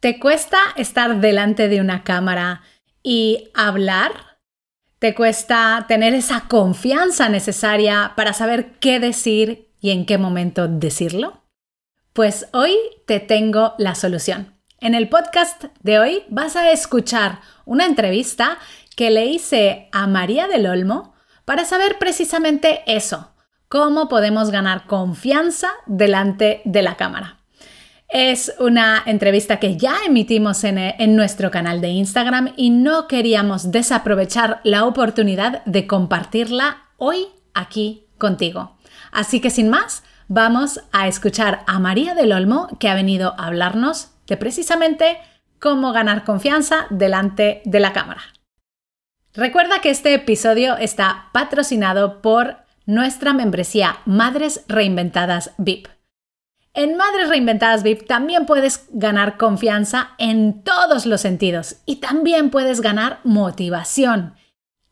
¿Te cuesta estar delante de una cámara y hablar? ¿Te cuesta tener esa confianza necesaria para saber qué decir y en qué momento decirlo? Pues hoy te tengo la solución. En el podcast de hoy vas a escuchar una entrevista que le hice a María del Olmo para saber precisamente eso, cómo podemos ganar confianza delante de la cámara. Es una entrevista que ya emitimos en, en, nuestro canal de Instagram y no queríamos desaprovechar la oportunidad de compartirla hoy aquí contigo. Así que sin más, vamos a escuchar a María del Olmo que ha venido a hablarnos de precisamente cómo ganar confianza delante de la cámara. Recuerda que este episodio está patrocinado por nuestra membresía Madres Reinventadas VIP. En Madres Reinventadas VIP también puedes ganar confianza en todos los sentidos y también puedes ganar motivación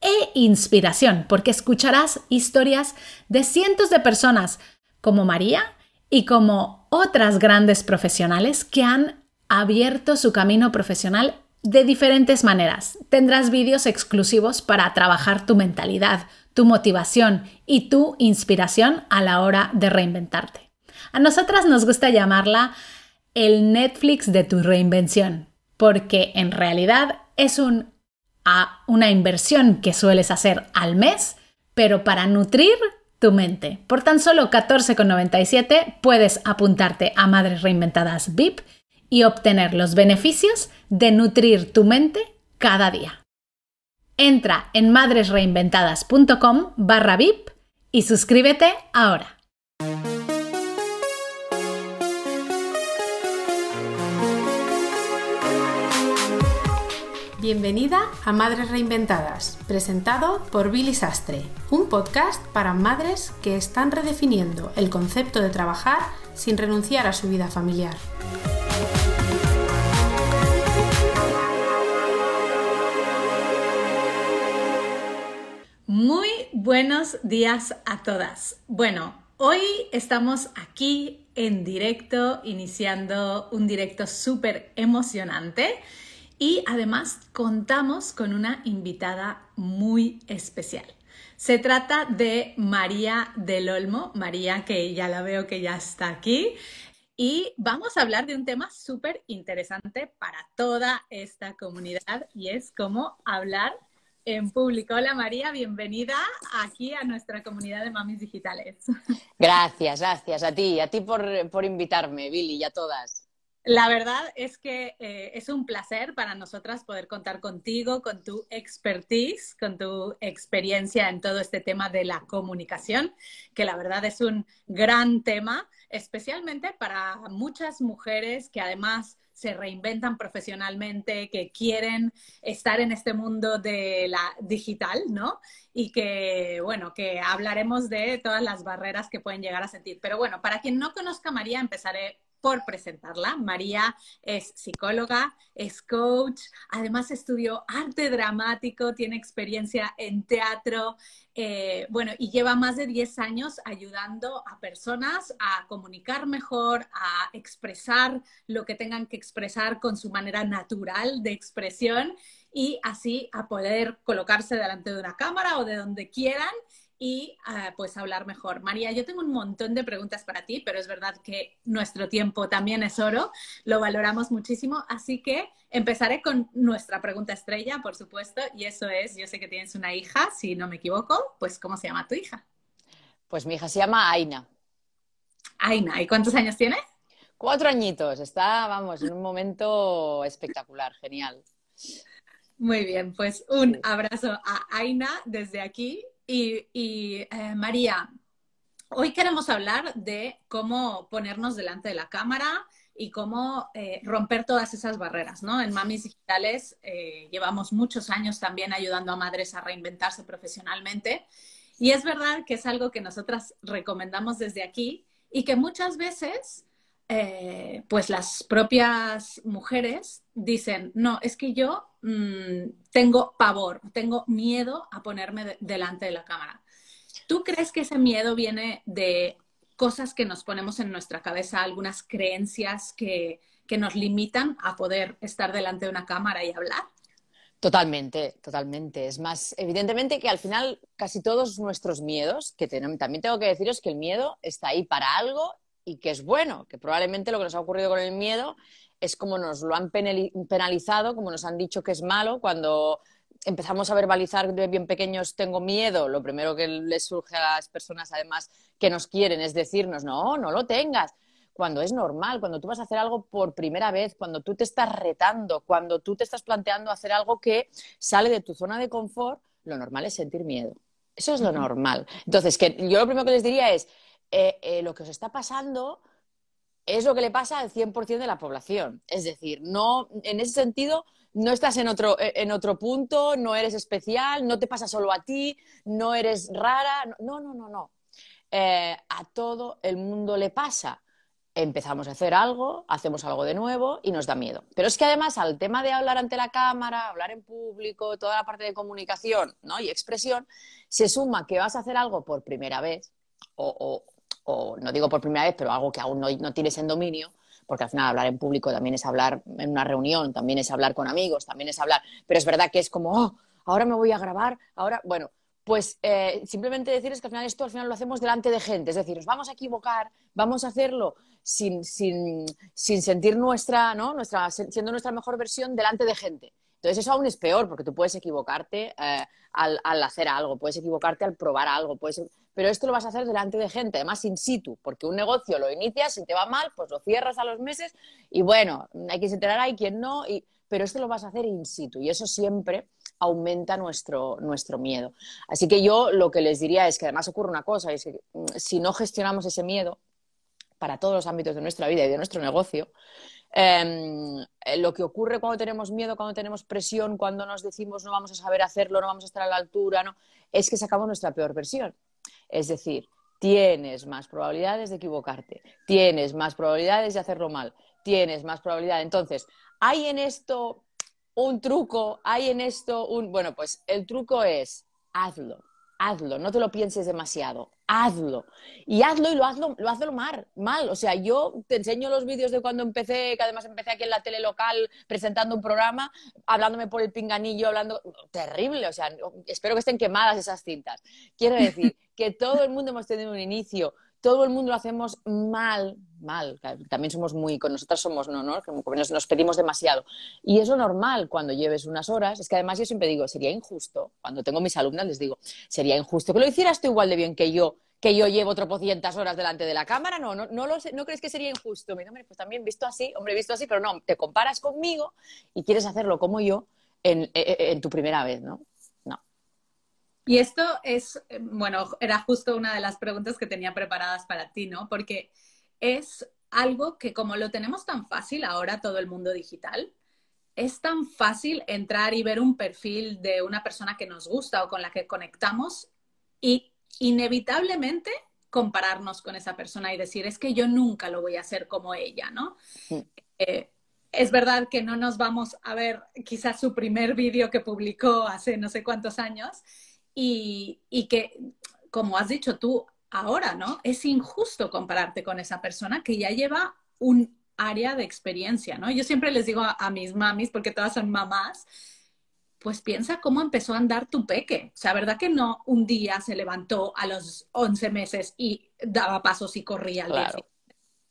e inspiración porque escucharás historias de cientos de personas como María y como otras grandes profesionales que han abierto su camino profesional de diferentes maneras. Tendrás vídeos exclusivos para trabajar tu mentalidad, tu motivación y tu inspiración a la hora de reinventarte. A nosotras nos gusta llamarla el Netflix de tu reinvención, porque en realidad es un, una inversión que sueles hacer al mes, pero para nutrir tu mente. Por tan solo 14,97 puedes apuntarte a Madres Reinventadas VIP y obtener los beneficios de nutrir tu mente cada día. Entra en madresreinventadas.com barra VIP y suscríbete ahora. Bienvenida a Madres Reinventadas, presentado por Billy Sastre, un podcast para madres que están redefiniendo el concepto de trabajar sin renunciar a su vida familiar. Muy buenos días a todas. Bueno, hoy estamos aquí en directo, iniciando un directo súper emocionante y además contamos con una invitada muy especial. Se trata de María del Olmo, María que ya la veo que ya está aquí. Y vamos a hablar de un tema súper interesante para toda esta comunidad y es cómo hablar en público. Hola María, bienvenida aquí a nuestra comunidad de mamis digitales. Gracias, gracias a ti, a ti por, por invitarme, Billy, y a todas. La verdad es que eh, es un placer para nosotras poder contar contigo, con tu expertise, con tu experiencia en todo este tema de la comunicación, que la verdad es un gran tema, especialmente para muchas mujeres que además se reinventan profesionalmente, que quieren estar en este mundo de la digital, ¿no? Y que, bueno, que hablaremos de todas las barreras que pueden llegar a sentir. Pero bueno, para quien no conozca María, empezaré por presentarla. María es psicóloga, es coach, además estudió arte dramático, tiene experiencia en teatro, eh, bueno, y lleva más de 10 años ayudando a personas a comunicar mejor, a expresar lo que tengan que expresar con su manera natural de expresión y así a poder colocarse delante de una cámara o de donde quieran y ah, pues hablar mejor. María, yo tengo un montón de preguntas para ti, pero es verdad que nuestro tiempo también es oro, lo valoramos muchísimo, así que empezaré con nuestra pregunta estrella, por supuesto, y eso es, yo sé que tienes una hija, si no me equivoco, pues ¿cómo se llama tu hija? Pues mi hija se llama Aina. Aina, ¿y cuántos años tiene? Cuatro añitos, está, vamos, en un momento espectacular, genial. Muy bien, pues un abrazo a Aina desde aquí y, eh, María, hoy queremos hablar de cómo ponernos delante de la cámara y cómo eh, romper todas esas barreras, ¿no? En Mamis Digitales eh, llevamos muchos años también ayudando a madres a reinventarse profesionalmente y es verdad que es algo que nosotras recomendamos desde aquí y que muchas veces pues las propias mujeres dicen, no, es que yo Mm, tengo pavor, tengo miedo a ponerme delante de la cámara. ¿Tú crees que ese miedo viene de cosas que nos ponemos en nuestra cabeza, algunas creencias que, que nos limitan a poder estar delante de una cámara y hablar. Totalmente, totalmente. Es más, evidentemente que al final casi todos nuestros miedos, que también tengo que deciros que el miedo está ahí para algo y que es bueno, que probablemente lo que nos ha ocurrido con el miedo es como nos lo han penalizado, como nos han dicho que es malo, cuando empezamos a verbalizar de bien pequeños tengo miedo, lo primero que les surge a las personas además que nos quieren es decirnos, no, no lo tengas cuando es normal, cuando tú vas a hacer algo por primera vez, cuando tú te estás retando, cuando tú te estás planteando hacer algo que sale de tu zona de confort, lo normal es sentir miedo. Eso es lo normal. Entonces, que yo lo primero que les diría es, eh, eh, lo que os está pasando es lo que le pasa al 100% de la población. Es decir, no, en ese sentido, no estás en otro, eh, en otro punto, no eres especial, no te pasa solo a ti, no eres rara. No, no, no, no. a todo el mundo le pasa empezamos a hacer algo, hacemos algo de nuevo y nos da miedo. Pero es que además al tema de hablar ante la cámara, hablar en público, toda la parte de comunicación y expresión, se suma que vas a hacer algo por primera vez, o, no digo por primera vez, pero algo que aún no, tienes en dominio, porque al final hablar en público también es hablar en una reunión, también es hablar con amigos, también es hablar, pero es verdad que es como, oh, ahora me voy a grabar, ahora, bueno, pues eh, simplemente decirles que al final esto al final lo hacemos delante de gente, es decir, nos vamos a equivocar, vamos a hacerlo sin, sentir nuestra, ¿no? nuestra, siendo nuestra mejor versión delante de gente. Entonces eso aún es peor porque tú puedes equivocarte eh, al, hacer algo, puedes equivocarte al probar algo, pero esto lo vas a hacer delante de gente, además in situ, porque un negocio lo inicias, si te va mal, pues lo cierras a los meses y bueno, hay quien se enterará, hay quien no, pero esto lo vas a hacer in situ y eso siempre aumenta nuestro, nuestro miedo. Así que yo lo que les diría es que además ocurre una cosa, es que mm, si no gestionamos ese miedo para todos los ámbitos de nuestra vida y de nuestro negocio, eh, lo que ocurre cuando tenemos miedo, cuando tenemos presión, cuando nos decimos no vamos a saber hacerlo, no vamos a estar a la altura, no, es que sacamos nuestra peor versión. Es decir, tienes más probabilidades de equivocarte, tienes más probabilidades de hacerlo mal, tienes más probabilidad. Entonces, hay en esto un truco, hay en esto un... Bueno, pues el truco es hazlo, hazlo, no te lo pienses demasiado, hazlo. Y hazlo y lo hazlo, lo hazlo mal, mal. O sea, yo te enseño los vídeos de cuando empecé, que además empecé aquí en la tele local presentando un programa, hablándome por el pinganillo, hablando... Terrible, o sea, espero que estén quemadas esas cintas. Quiero decir que todo el mundo hemos tenido un inicio todo el mundo lo hacemos mal, mal. También somos muy, con nosotras somos, no, ¿no? Como nos, pedimos demasiado. Y es lo normal cuando lleves unas horas. Es que además yo siempre digo, sería injusto, cuando tengo mis alumnas les digo, sería injusto que lo hicieras tú igual de bien que yo, que yo llevo tropocientas horas delante de la cámara, no, no, no, lo ¿no crees que sería injusto? Me dice, hombre, pues también visto así, hombre, visto así, pero no, te comparas conmigo y quieres hacerlo como yo en, en, en tu primera vez, ¿no? Y esto es, eh, bueno, era justo una de las preguntas que tenía preparadas para ti, ¿no? Porque es algo que como lo tenemos tan fácil ahora todo el mundo digital, es tan fácil entrar y ver un perfil de una persona que nos gusta o con la que conectamos y inevitablemente compararnos con esa persona y decir, es que yo nunca lo voy a hacer como ella, ¿no? Eh, es verdad que no nos vamos a ver quizás su primer vídeo que publicó hace no sé cuántos años, y, que, como has dicho tú ahora, ¿no? Es injusto compararte con esa persona que ya lleva un área de experiencia, ¿no? Yo siempre les digo a, mis mamis, porque todas son mamás, pues piensa cómo empezó a andar tu peque. O sea, ¿verdad que no un día se levantó a los 11 meses y daba pasos y corría al claro.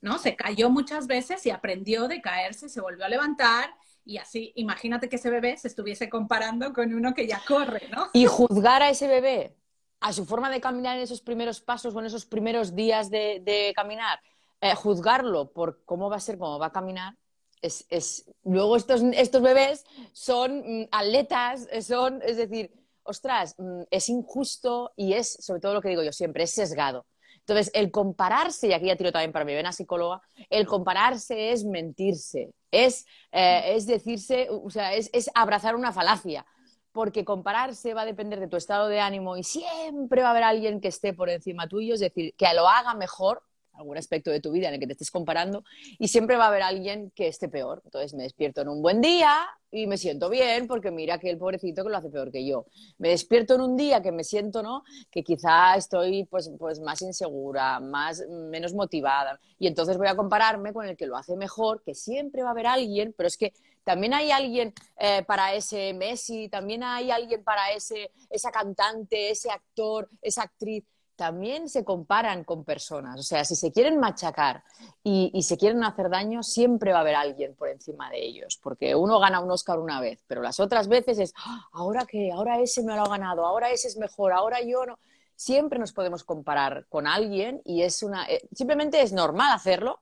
¿No? Se cayó muchas veces y aprendió de caerse, se volvió a levantar y así, imagínate que ese bebé se estuviese comparando con uno que ya corre, ¿no? Y juzgar a ese bebé, a su forma de caminar en esos primeros pasos o en esos primeros días de, caminar, eh, juzgarlo por cómo va a ser, cómo va a caminar, es, es... luego estos, estos bebés son mm, atletas, son, es decir, ostras, mm, es injusto y es, sobre todo lo que digo yo siempre, es sesgado. Entonces, el compararse, y aquí ya tiro también para mi vena psicóloga, el compararse es mentirse, es, eh, decirse, o sea, es, abrazar una falacia porque compararse va a depender de tu estado de ánimo y siempre va a haber alguien que esté por encima tuyo, es decir, que lo haga mejor algún aspecto de tu vida en el que te estés comparando y siempre va a haber alguien que esté peor. Entonces me despierto en un buen día y me siento bien porque mira que el pobrecito que lo hace peor que yo. Me despierto en un día que me siento, ¿no? Que quizá estoy pues, pues más insegura, más, menos motivada y entonces voy a compararme con el que lo hace mejor, que siempre va a haber alguien, pero es que también hay alguien eh, para ese Messi, también hay alguien para ese, esa cantante, ese actor, esa actriz también se comparan con personas. O sea, si se quieren machacar y, se quieren hacer daño, siempre va a haber alguien por encima de ellos. Porque uno gana un Oscar una vez, pero las otras veces es, ah, ahora que, ahora ese me lo ha ganado, ahora ese es mejor, ahora yo no. Siempre nos podemos comparar con alguien y es una, eh, simplemente es normal hacerlo,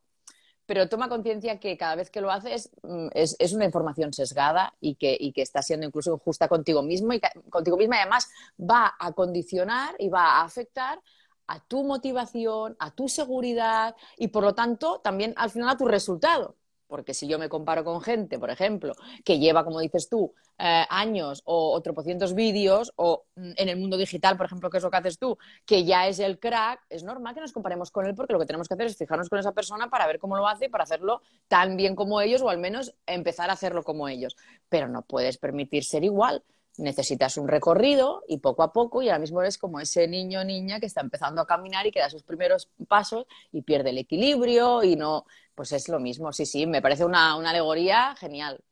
pero toma conciencia que cada vez que lo haces mm, es, es una información sesgada y que, que está siendo incluso injusta contigo mismo y contigo misma y además va a condicionar y va a afectar a tu motivación, a tu seguridad y por lo tanto también al final a tu resultado. Porque si yo me comparo con gente, por ejemplo, que lleva, como dices tú, eh, años o, tropocientos vídeos, o mm, en el mundo digital, por ejemplo, que es lo que haces tú, que ya es el crack, es normal que nos comparemos con él porque lo que tenemos que hacer es fijarnos con esa persona para ver cómo lo hace y para hacerlo tan bien como ellos o al menos empezar a hacerlo como ellos. Pero no puedes permitir ser igual necesitas un recorrido y poco a poco y ahora mismo eres como ese niño o niña que está empezando a caminar y que da sus primeros pasos y pierde el equilibrio y no, pues es lo mismo, sí, sí, me parece una, alegoría genial.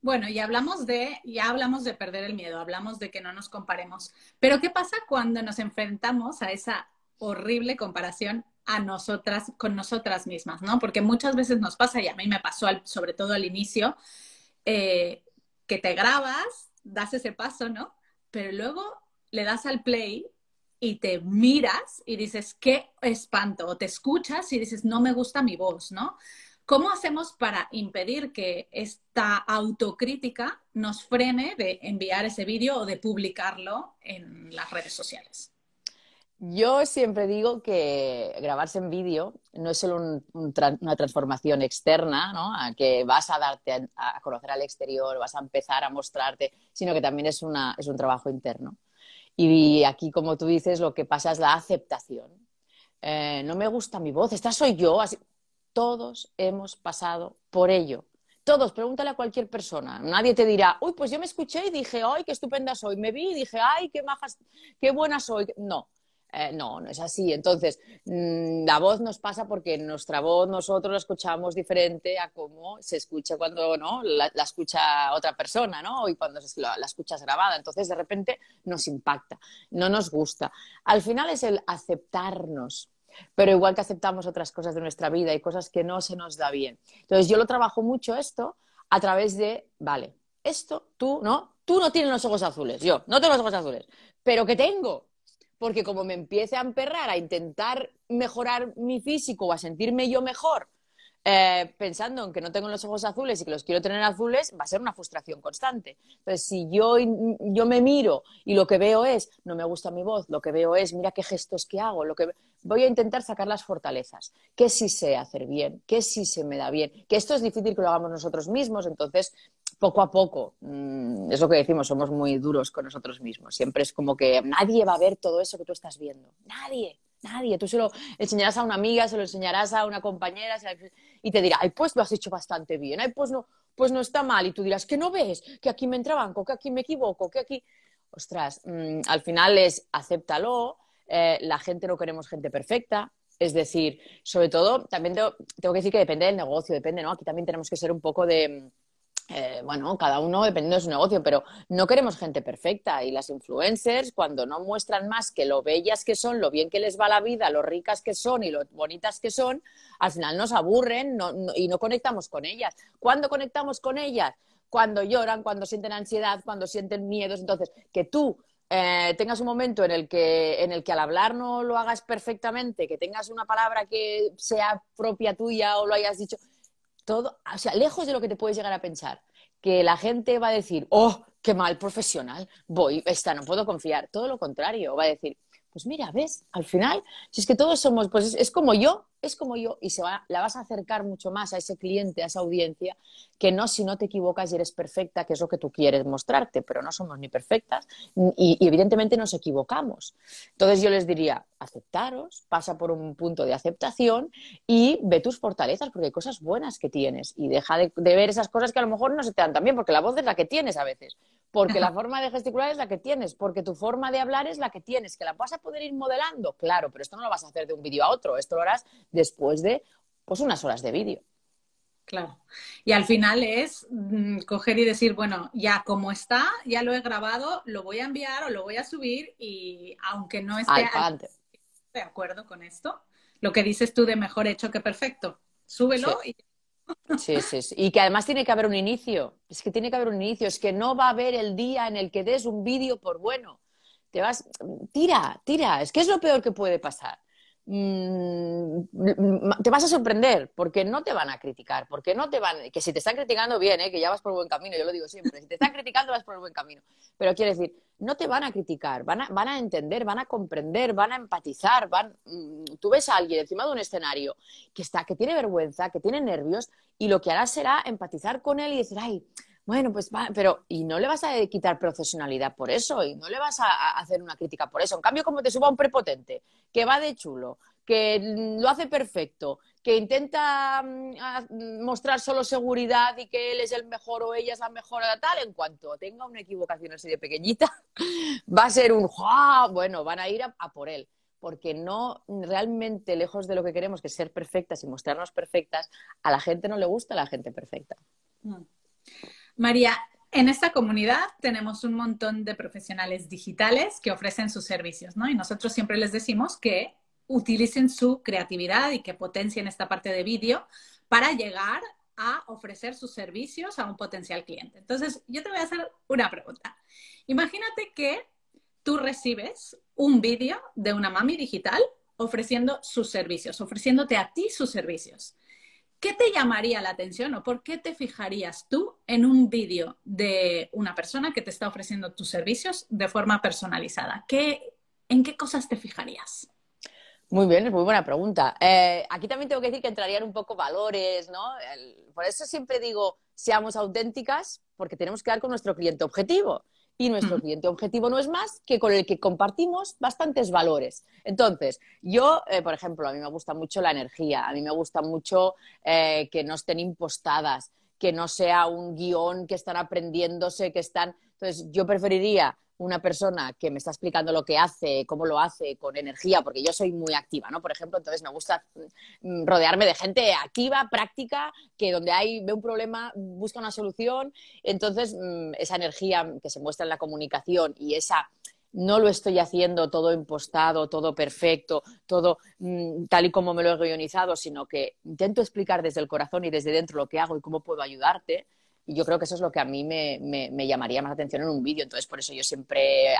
Bueno, y hablamos de, ya hablamos de perder el miedo, hablamos de que no nos comparemos, pero ¿qué pasa cuando nos enfrentamos a esa horrible comparación a nosotras, con nosotras mismas, ¿no? Porque muchas veces nos pasa, y a mí me pasó sobre todo al inicio, eh, que te grabas das ese paso, ¿no? Pero luego le das al play y te miras y dices, qué espanto, o te escuchas y dices, no me gusta mi voz, ¿no? ¿Cómo hacemos para impedir que esta autocrítica nos frene de enviar ese vídeo o de publicarlo en las redes sociales? Yo siempre digo que grabarse en vídeo no es solo una transformación externa, ¿no? A que vas a darte a, conocer al exterior, vas a empezar a mostrarte, sino que también es, una, es un trabajo interno. Y aquí, como tú dices, lo que pasa es la aceptación. Eh, no me gusta mi voz, esta soy yo. Así. Todos hemos pasado por ello. Todos, pregúntale a cualquier persona. Nadie te dirá, uy, pues yo me escuché y dije, ay, qué estupenda soy. Me vi y dije, ay, qué majas, qué buena soy. No, eh, no, no es así. Entonces, mm, la voz nos pasa porque nuestra voz nosotros la escuchamos diferente a cómo se escucha cuando ¿no? la, escucha otra persona, ¿no? Y cuando la, la, escuchas grabada. Entonces, de repente, nos impacta, no nos gusta. Al final es el aceptarnos. Pero igual que aceptamos otras cosas de nuestra vida y cosas que no se nos da bien. Entonces, yo lo trabajo mucho esto a través de, vale, esto tú, ¿no? Tú no tienes los ojos azules, yo no tengo los ojos azules, pero que tengo, porque como me empiece a emperrar a intentar mejorar mi físico o a sentirme yo mejor, eh, pensando en que no tengo los ojos azules y que los quiero tener azules, va a ser una frustración constante. Entonces, si yo, yo me miro y lo que veo es, no me gusta mi voz, lo que veo es, mira qué gestos que hago, lo que voy a intentar sacar las fortalezas, que sí sé hacer bien, que sí se me da bien, que esto es difícil que lo hagamos nosotros mismos, entonces poco a poco, mm, es lo que decimos, somos muy duros con nosotros mismos. Siempre es como que nadie va a ver todo eso que tú estás viendo. Nadie, nadie. Tú se lo enseñarás a una amiga, se lo enseñarás a una compañera y te dirá, ay, pues lo has hecho bastante bien, ay, pues no, pues no está mal. Y tú dirás, que no ves, que aquí me entrabanco, que aquí me equivoco, que aquí. Ostras, mm, al final es acéptalo. Eh, la gente no queremos gente perfecta, es decir, sobre todo, también tengo, tengo, que decir que depende del negocio, depende, ¿no? Aquí también tenemos que ser un poco de, eh, bueno, cada uno dependiendo de su negocio, pero no queremos gente perfecta. Y las influencers, cuando no muestran más que lo bellas que son, lo bien que les va la vida, lo ricas que son y lo bonitas que son, al final nos aburren y no conectamos con ellas. ¿Cuándo conectamos con ellas? Cuando lloran, cuando sienten ansiedad, cuando sienten miedos. Entonces, que tú eh, tengas un momento en el, que, en el que al hablar no lo hagas perfectamente, que tengas una palabra que sea propia tuya o lo hayas dicho, todo, o sea, lejos de lo que te puedes llegar a pensar, que la gente va a decir, oh, qué mal profesional, voy, esta, no puedo confiar. Todo lo contrario, va a decir, Pues mira, ves, al final, si es que todos somos, pues es, como yo, es como yo, y se va, la vas a acercar mucho más a ese cliente, a esa audiencia, que no si no te equivocas y eres perfecta, que es lo que tú quieres mostrarte, pero no somos ni perfectas y, evidentemente nos equivocamos. Entonces yo les diría, aceptaros, pasa por un punto de aceptación y ve tus fortalezas, porque hay cosas buenas que tienes y deja de, ver esas cosas que a lo mejor no se te dan tan bien, porque la voz es la que tienes a veces, porque la forma de gesticular es la que tienes, porque tu forma de hablar es la que tienes, que la vas a poder ir modelando, claro, pero esto no lo vas a hacer de un vídeo a otro, esto lo harás después de pues unas horas de vídeo. Claro. Y al final es mm, coger y decir, bueno, ya como está, ya lo he grabado, lo voy a enviar o lo voy a subir y aunque no esté de acuerdo con esto, lo que dices tú de mejor hecho que perfecto, súbelo y Sí, sí, sí. Y que además tiene que haber un inicio. Es que tiene que haber un inicio. Es que no va a haber el día en el que des un vídeo por bueno. Te vas, tira, tira. Es que es lo peor que puede pasar. Mm, te vas a sorprender porque no te van a criticar, porque no te van, que si te están criticando bien, ¿eh? que ya vas por buen camino, yo lo digo siempre, si te están criticando vas por el buen camino, pero quiero decir, no te van a criticar, van a, van a entender, van a comprender, van a empatizar, van, mm, tú ves a alguien encima de un escenario que está, que tiene vergüenza, que tiene nervios y lo que hará será empatizar con él y decir, ay, bueno, pues va, pero y no le vas a quitar profesionalidad por eso y no le vas a, hacer una crítica por eso. En cambio, como te suba un prepotente que va de chulo, que lo hace perfecto, que intenta mm, mostrar solo seguridad y que él es el mejor o ella es la mejor tal, en cuanto tenga una equivocación así de pequeñita, va a ser un bueno, van a ir a, por él porque no realmente lejos de lo que queremos, que es ser perfectas y mostrarnos perfectas, a la gente no le gusta la gente perfecta. María, en esta comunidad tenemos un montón de profesionales digitales que ofrecen sus servicios, ¿no? Y nosotros siempre les decimos que utilicen su creatividad y que potencien esta parte de vídeo para llegar a ofrecer sus servicios a un potencial cliente. Entonces, yo te voy a hacer una pregunta. Imagínate que tú recibes un vídeo de una mami digital ofreciendo sus servicios, ofreciéndote a ti sus servicios. ¿Qué te llamaría la atención o por qué te fijarías tú en un vídeo de una persona que te está ofreciendo tus servicios de forma personalizada? ¿En qué cosas te fijarías? Muy bien, es muy buena pregunta. Eh, aquí también tengo que decir que entrarían un poco valores, ¿no? por eso siempre digo, seamos auténticas, porque tenemos que dar con nuestro cliente objetivo y nuestro cliente objetivo no es más que con el que compartimos bastantes valores. Entonces, yo, eh, por ejemplo, a mí me gusta mucho la energía, a mí me gusta mucho eh, que no estén impostadas, que no sea un guion que están aprendiéndose, que están... Entonces, yo preferiría una persona que me está explicando lo que hace, cómo lo hace, con energía, porque yo soy muy activa, ¿no? Por ejemplo, entonces me gusta mm, rodearme de gente activa, práctica, que donde hay, ve un problema, busca una solución. Entonces, mm, esa energía que se muestra en la comunicación y esa no lo estoy haciendo todo impostado, todo perfecto, todo mm, tal y como me lo he guionizado, sino que intento explicar desde el corazón y desde dentro lo que hago y cómo puedo ayudarte. Y yo creo que eso es lo que a mí me, llamaría más atención en un vídeo. Entonces, por eso yo siempre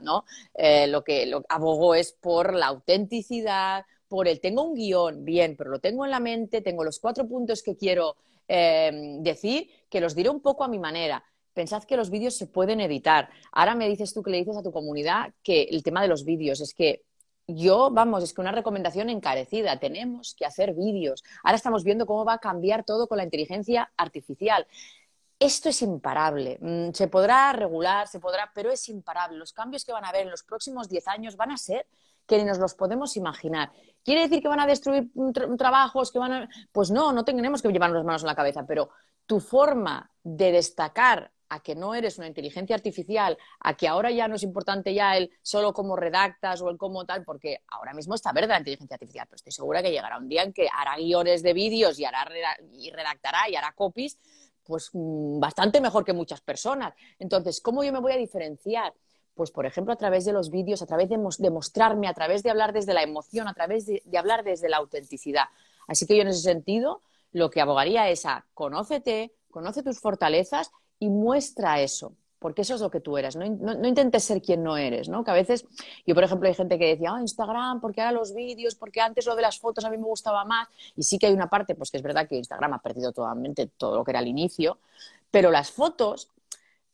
¿no? Eh, lo que lo, abogo es por la autenticidad, por el tengo un guion, bien, pero lo tengo en la mente, tengo los cuatro puntos que quiero em, decir, que los diré un poco a mi manera. Pensad que los vídeos se pueden editar. Ahora me dices tú que le dices a tu comunidad que el tema de los vídeos es que yo, vamos, es que una recomendación encarecida, tenemos que hacer vídeos. Ahora estamos viendo cómo va a cambiar todo con la inteligencia artificial. Esto es imparable. Mm, se podrá regular, se podrá, pero es imparable. Los cambios que van a haber en los próximos 10 años van a ser que ni nos los podemos imaginar. ¿Quiere decir que van a destruir trabajos? Que van a... Pues no, no tenemos que llevarnos las manos en la cabeza, pero tu forma de destacar a que no eres una inteligencia artificial, a que ahora ya no es importante ya el solo cómo redactas o el cómo tal, porque ahora mismo está verde la inteligencia artificial, pero estoy segura que llegará un día en que hará guiones de vídeos y, hará, y redactará y hará copies pues mm, bastante mejor que muchas personas. Entonces, ¿cómo yo me voy a diferenciar? Pues, por ejemplo, a través de los vídeos, a través de, mostrarme, a través de hablar desde la emoción, a través de, de hablar desde la autenticidad. Así que yo en ese sentido lo que abogaría es a conócete, conoce tus fortalezas y muestra eso, porque eso es lo que tú eres, no, intentes ser quien no eres, ¿no? Que a veces, yo por ejemplo hay gente que decía, ah, Instagram, porque ahora los vídeos, porque antes lo de las fotos a mí me gustaba más, y sí que hay una parte, pues que es verdad que Instagram ha perdido totalmente todo lo que era al inicio, pero las fotos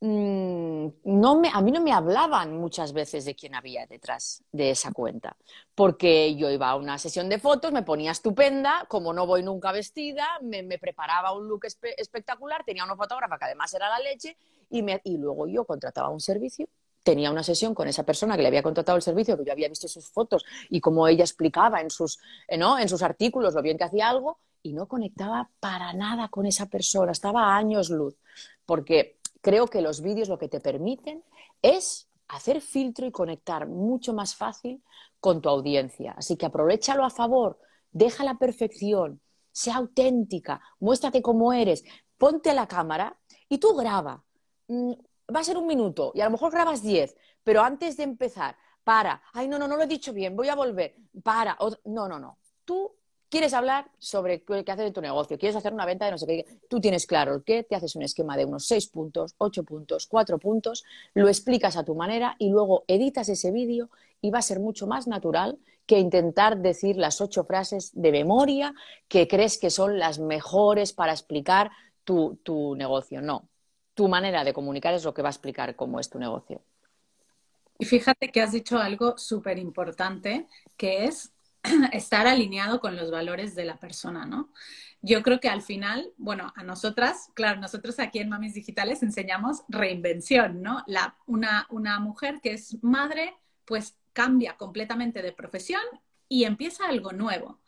no me, a mí no me hablaban muchas veces de quién había detrás de esa cuenta, porque yo iba a una sesión de fotos, me ponía estupenda, como no voy nunca vestida, me, preparaba un look espectacular, tenía una fotógrafa que además era la leche, y, y luego yo contrataba un servicio tenía una sesión con esa persona que le había contratado el servicio, que yo había visto sus fotos y como ella explicaba en sus, eh, ¿no? en sus artículos lo bien que hacía algo, y no conectaba para nada con esa persona, estaba a años luz, porque creo que los vídeos lo que te permiten es hacer filtro y conectar mucho más fácil con tu audiencia. Así que aprovechalo a favor, deja la perfección, sea auténtica, muéstrate cómo eres, ponte la cámara y tú graba. Mm, va a ser un minuto y a lo mejor grabas diez, pero antes de empezar, para, ay, no, no, no lo he dicho bien, voy a volver, para, no, no, no. Tú quieres hablar sobre qué hacer en tu negocio, quieres hacer una venta de no sé qué, tú tienes claro el qué, te haces un esquema de unos seis puntos, ocho puntos, cuatro puntos, lo explicas a tu manera y luego editas ese vídeo y va a ser mucho más natural que intentar decir las ocho frases de memoria que crees que son las mejores para explicar tu, tu negocio. No, tu manera de comunicar es lo que va a explicar cómo es tu negocio. Y fíjate que has dicho algo súper importante, que es estar alineado con los valores de la persona, ¿no? Yo creo que al final, bueno, a nosotras, claro, nosotros aquí en Mamis Digitales enseñamos reinvención, ¿no? La, una, una mujer que es madre, pues cambia completamente de profesión y empieza algo nuevo.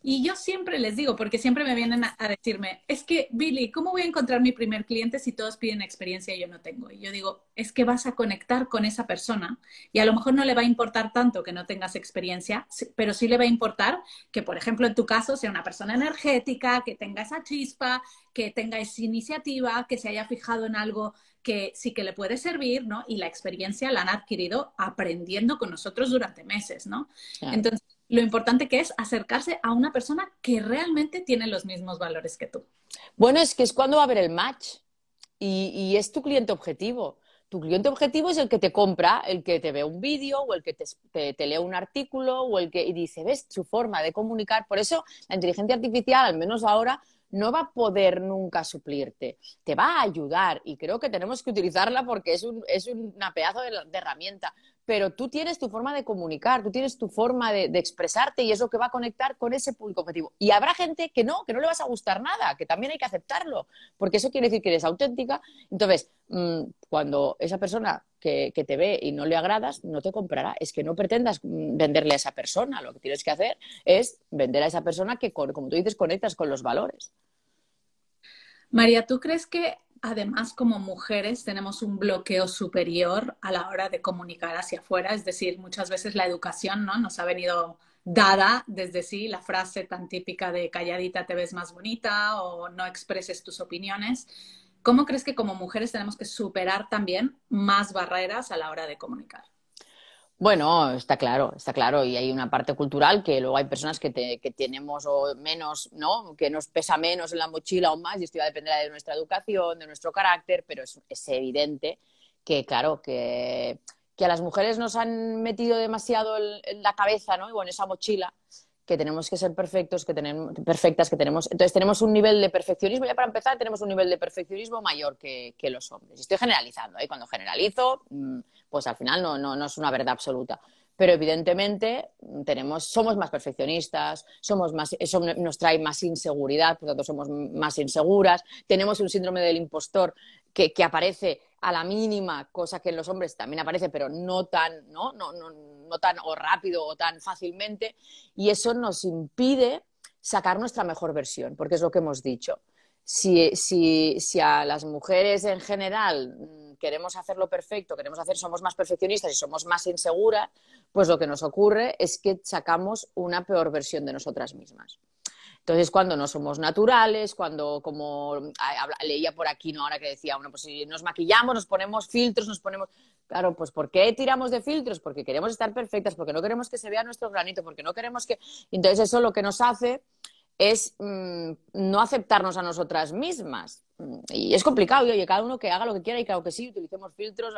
Y yo siempre les digo, porque siempre me vienen a, decirme, es que, Billy, ¿cómo voy a encontrar mi primer cliente si todos piden experiencia y yo no tengo? Y yo digo, es que vas a conectar con esa persona y a lo mejor no le va a importar tanto que no tengas experiencia, pero sí le va a importar que, por ejemplo, en tu caso sea una persona energética, que tenga esa chispa, que tenga esa iniciativa, que se haya fijado en algo que sí que le puede servir, ¿no? Y la experiencia la han adquirido aprendiendo con nosotros durante meses, ¿no? Entonces, lo importante que es acercarse a una persona que realmente tiene los mismos valores que tú. Bueno, es que es cuando va a haber el match y, es tu cliente objetivo. Tu cliente objetivo es el que te compra, el que te ve un vídeo o el que te, lee un artículo o el que y dice, ves su forma de comunicar. Por eso la inteligencia artificial, al menos ahora, no va a poder nunca suplirte, te va a ayudar y creo que tenemos que utilizarla porque es, un, es una pedazo de, herramienta, pero tú tienes tu forma de comunicar, tú tienes tu forma de, expresarte y es lo que va a conectar con ese público objetivo. Y habrá gente que no, que no le vas a gustar nada, que también hay que aceptarlo, porque eso quiere decir que eres auténtica. Entonces, mm, cuando esa persona que, que, te ve y no le agradas, no te comprará. Es que no pretendas mm, venderle a esa persona. Lo que tienes que hacer es vender a esa persona que, como tú dices, conectas con los valores. María, ¿tú crees que además como mujeres tenemos un bloqueo superior a la hora de comunicar hacia afuera, es decir, muchas veces la educación ¿no? nos ha venido dada desde sí la frase tan típica de calladita te ves más bonita o no expreses tus opiniones. ¿Cómo crees que como mujeres tenemos que superar también más barreras a la hora de comunicar? Bueno, está claro, está claro. Y hay una parte cultural que luego hay personas que, tenemos o menos, ¿no? Que nos pesa menos en la mochila o más, y esto va a depender de nuestra educación, de nuestro carácter, pero es, evidente que, claro, que, a las mujeres nos han metido demasiado en, la cabeza, ¿no? O en esa mochila, que tenemos que ser perfectos, que tenemos, perfectas, que tenemos. Entonces tenemos un nivel de perfeccionismo, ya para empezar, tenemos un nivel de perfeccionismo mayor que, los hombres. Estoy generalizando, ¿eh? Cuando generalizo. Mm, pues al final no, no, no es una verdad absoluta. Pero evidentemente tenemos, somos más perfeccionistas, somos más, eso nos trae más inseguridad, por lo tanto somos más inseguras, tenemos un síndrome del impostor que, que aparece a la mínima, cosa que en los hombres también aparece, pero no tan, ¿no? No, no, no tan o rápido o tan fácilmente, y eso nos impide sacar nuestra mejor versión, porque es lo que hemos dicho. Si, si, si a las mujeres en general queremos hacerlo perfecto, queremos hacer, somos más perfeccionistas y somos más inseguras, pues lo que nos ocurre es que sacamos una peor versión de nosotras mismas. Entonces, cuando no somos naturales, cuando, como leía por aquí, ¿no? Ahora que decía, bueno, pues si nos maquillamos, nos ponemos filtros, nos ponemos. Claro, pues ¿por qué tiramos de filtros? Porque queremos estar perfectas, porque no queremos que se vea nuestro granito, porque no queremos que. Entonces, eso lo que nos hace es mm, no aceptarnos a nosotras mismas. Y es complicado, y oye, cada uno que haga lo que quiera y claro que sí, utilicemos filtros,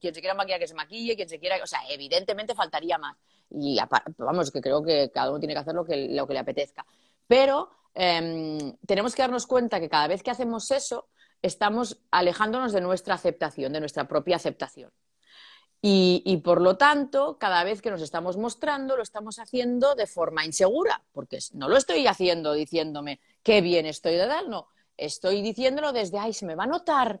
quien se quiera maquillar que se maquille, quien se quiera, o sea, evidentemente faltaría más. Y vamos, que creo que cada uno tiene que hacer lo que, le apetezca. Pero em, tenemos que darnos cuenta que cada vez que hacemos eso, estamos alejándonos de nuestra aceptación, de nuestra propia aceptación. Y, por lo tanto, cada vez que nos estamos mostrando, lo estamos haciendo de forma insegura, porque no lo estoy haciendo diciéndome qué bien estoy de dar, no. Estoy diciéndolo desde, ay, se me va a notar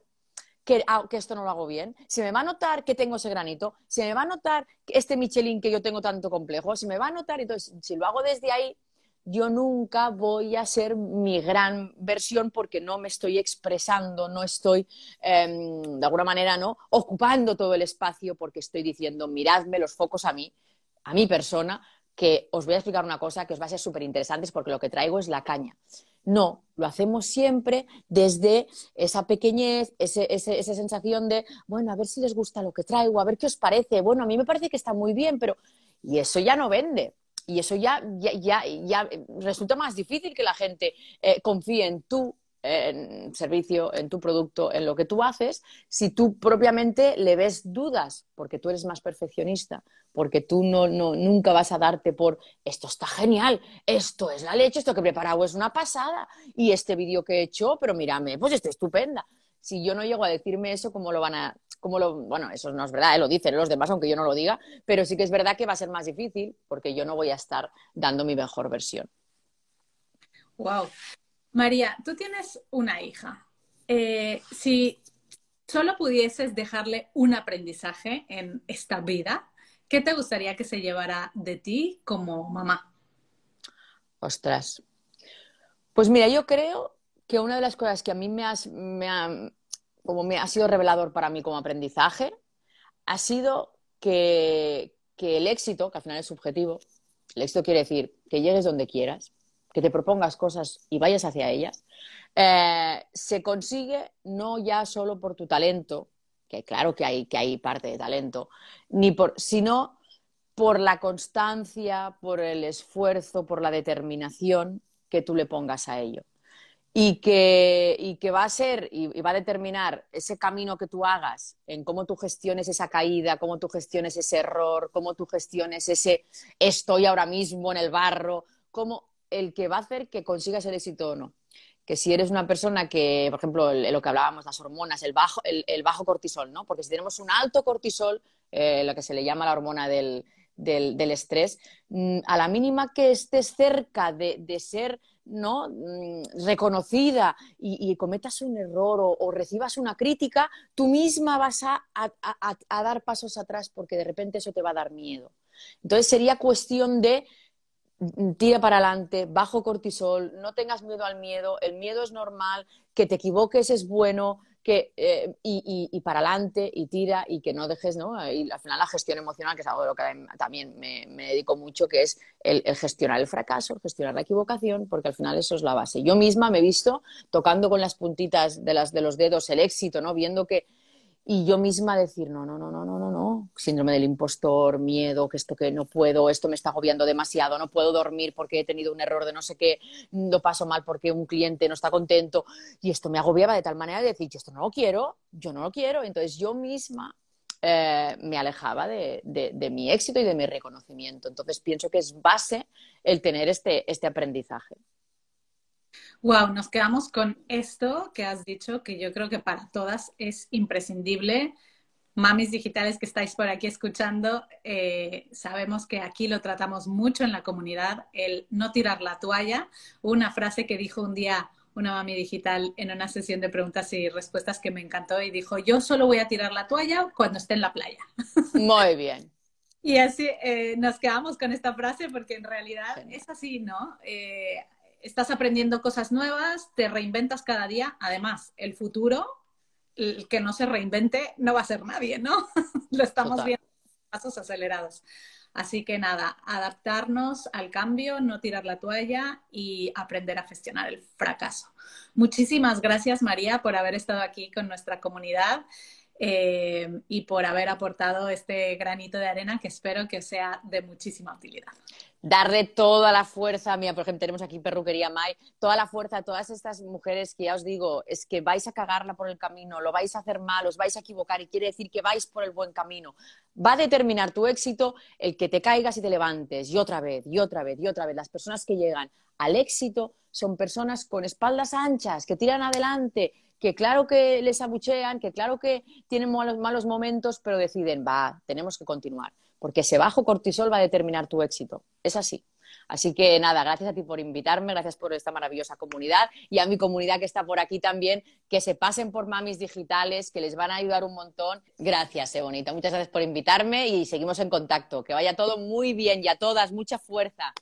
que, ah, que, esto no lo hago bien, se me va a notar que tengo ese granito, se me va a notar este Michelin que yo tengo tanto complejo, se me va a notar, entonces, si lo hago desde ahí, yo nunca voy a ser mi gran versión porque no me estoy expresando, no estoy, em, de alguna manera, ¿no? ocupando todo el espacio porque estoy diciendo, miradme los focos a mí, a mi persona, que os voy a explicar una cosa que os va a ser súper interesante porque lo que traigo es la caña. No, lo hacemos siempre desde esa pequeñez, esa sensación de, bueno, a ver si les gusta lo que traigo, a ver qué os parece, bueno, a mí me parece que está muy bien, pero... Y eso ya no vende, y eso ya, ya, resulta más difícil que la gente eh, confíe en tu servicio, en tu producto, en lo que tú haces, si tú propiamente le ves dudas, porque tú eres más perfeccionista, porque tú no, nunca vas a darte por esto está genial, esto es la leche, esto que he preparado es una pasada, y este vídeo que he hecho, pero mírame, pues está estupenda. Si yo no llego a decirme eso, ¿cómo lo van a, como lo, bueno, eso no es verdad, ¿eh? lo dicen los demás, aunque yo no lo diga, pero sí que es verdad que va a ser más difícil porque yo no voy a estar dando mi mejor versión. Wow. María, tú tienes una hija. Eh, si solo pudieses dejarle un aprendizaje en esta vida, ¿qué te gustaría que se llevara de ti como mamá? Ostras. Pues mira, yo creo que una de las cosas que a mí me, has, me, ha, como me ha sido revelador para mí como aprendizaje, ha sido que, el éxito, que al final es subjetivo, el éxito quiere decir que llegues donde quieras, que te propongas cosas y vayas hacia ellas, eh, se consigue no ya solo por tu talento, que claro que hay, que hay parte de talento, ni por, sino por la constancia, por el esfuerzo, por la determinación que tú le pongas a ello y que, que va a ser y, va a determinar ese camino que tú hagas en cómo tú gestiones esa caída, cómo tú gestiones ese error, cómo tú gestiones ese estoy ahora mismo en el barro, como el que va a hacer que consigas el éxito o no. Que si eres una persona que, por ejemplo, lo que hablábamos, las hormonas, el bajo, el, bajo cortisol, ¿no? Porque si tenemos un alto cortisol, eh, lo que se le llama la hormona del, estrés, mm, a la mínima que estés cerca de, de ser ¿no? Mm, reconocida y, cometas un error o, recibas una crítica, tú misma vas a, dar pasos atrás porque de repente eso te va a dar miedo. Entonces sería cuestión de mm, tira para adelante, bajo cortisol, no tengas miedo al miedo, el miedo es normal, que te equivoques es bueno, que, eh, y, para adelante y tira y que no dejes, ¿no? Y al final la gestión emocional, que es algo de lo que también me, dedico mucho, que es el, gestionar el fracaso, gestionar la equivocación, porque al final eso es la base. Yo misma me he visto tocando con las puntitas de, las, de los dedos el éxito, ¿no? Viendo que y yo misma decir, no, no, no, no, no, no, no, síndrome del impostor, miedo, que esto que no puedo, esto me está agobiando demasiado, no puedo dormir porque he tenido un error de no sé qué, lo paso mal porque un cliente no está contento y esto me agobiaba de tal manera de decir, yo esto no lo quiero, yo no lo quiero, entonces yo misma eh, me alejaba de, de, mi éxito y de mi reconocimiento. Entonces pienso que es base el tener este, este aprendizaje. Wow, nos quedamos con esto que has dicho, que yo creo que para todas es imprescindible. Mamis digitales que estáis por aquí escuchando, eh, sabemos que aquí lo tratamos mucho en la comunidad, el no tirar la toalla. Una frase que dijo un día una mami digital en una sesión de preguntas y respuestas que me encantó y dijo, yo solo voy a tirar la toalla cuando esté en la playa. Muy bien. Y así eh, nos quedamos con esta frase porque en realidad es así, ¿no? Eh, estás aprendiendo cosas nuevas, te reinventas cada día. Además, el futuro, el que no se reinvente, no va a ser nadie, ¿no? Lo estamos viendo pasos acelerados. Así que nada, adaptarnos al cambio, no tirar la toalla y aprender a gestionar el fracaso. Muchísimas gracias, María, por haber estado aquí con nuestra comunidad. Eh, y por haber aportado este granito de arena que espero que sea de muchísima utilidad darle toda la fuerza, mía, por ejemplo, tenemos aquí Perruquería Mai, toda la fuerza a todas estas mujeres que ya os digo, es que vais a cagarla por el camino, lo vais a hacer mal, os vais a equivocar y quiere decir que vais por el buen camino. Va a determinar tu éxito el que te caigas y te levantes, y otra vez, y otra vez, y otra vez. Las personas que llegan al éxito son personas con espaldas anchas, que tiran adelante, que claro que les abuchean, que claro que tienen malos, malos momentos, pero deciden, va, tenemos que continuar, porque ese bajo cortisol va a determinar tu éxito. Es así. Así que nada, gracias a ti por invitarme, gracias por esta maravillosa comunidad y a mi comunidad que está por aquí también, que se pasen por mamis digitales, que les van a ayudar un montón. Gracias, eh, bonita. Muchas gracias por invitarme y seguimos en contacto. Que vaya todo muy bien y a todas, mucha fuerza.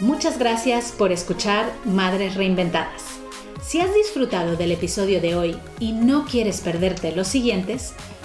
Muchas gracias por escuchar Madres Reinventadas. Si has disfrutado del episodio de hoy y no quieres perderte los siguientes,